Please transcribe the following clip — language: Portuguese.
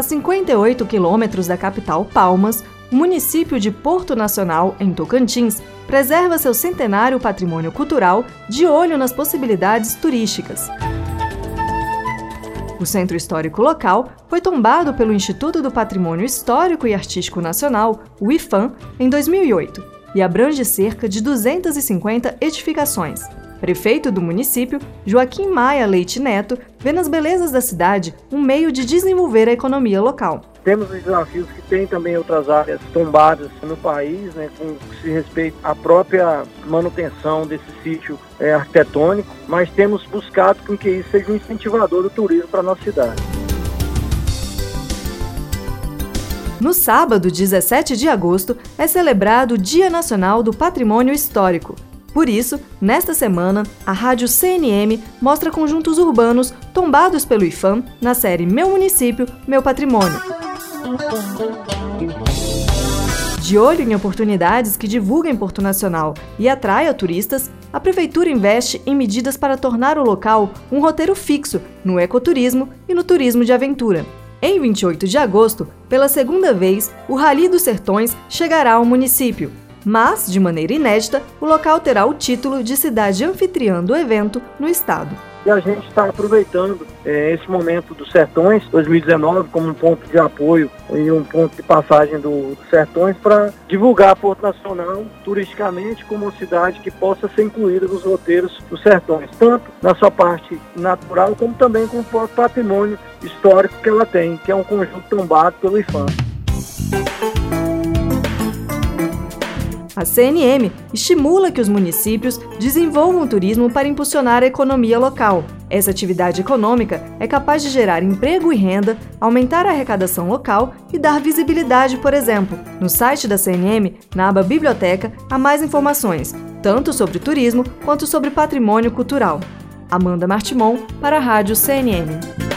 A 58 quilômetros da capital Palmas, o município de Porto Nacional, em Tocantins, preserva seu centenário patrimônio cultural de olho nas possibilidades turísticas. O centro histórico local foi tombado pelo Instituto do Patrimônio Histórico e Artístico Nacional, o IFAM, em 2008 e abrange cerca de 250 edificações. Prefeito do município, Joaquim Maia Leite Neto, vê nas belezas da cidade um meio de desenvolver a economia local. Temos os desafios que tem também outras áreas tombadas no país, né, com se respeito à própria manutenção desse sítio é, arquitetônico, mas temos buscado com que isso seja um incentivador do turismo para a nossa cidade. No sábado, 17 de agosto, é celebrado o Dia Nacional do Patrimônio Histórico. Por isso, nesta semana, a Rádio CNM mostra conjuntos urbanos tombados pelo IFAM na série Meu Município, Meu Patrimônio. De olho em oportunidades que divulguem Porto Nacional e atraia turistas, a Prefeitura investe em medidas para tornar o local um roteiro fixo no ecoturismo e no turismo de aventura. Em 28 de agosto, pela segunda vez, o Rally dos Sertões chegará ao município. Mas, de maneira inédita, o local terá o título de cidade anfitriã do evento no estado. E a gente está aproveitando é, esse momento dos Sertões 2019 como um ponto de apoio e um ponto de passagem do, Sertões para divulgar Porto Nacional turisticamente como uma cidade que possa ser incluída nos roteiros dos Sertões, tanto na sua parte natural como também com o patrimônio histórico que ela tem, que é um conjunto tombado pelo IFAM. A CNM estimula que os municípios desenvolvam o turismo para impulsionar a economia local. Essa atividade econômica é capaz de gerar emprego e renda, aumentar a arrecadação local e dar visibilidade, por exemplo. No site da CNM, na aba Biblioteca, há mais informações, tanto sobre turismo quanto sobre patrimônio cultural. Amanda Martimon, para a Rádio CNM.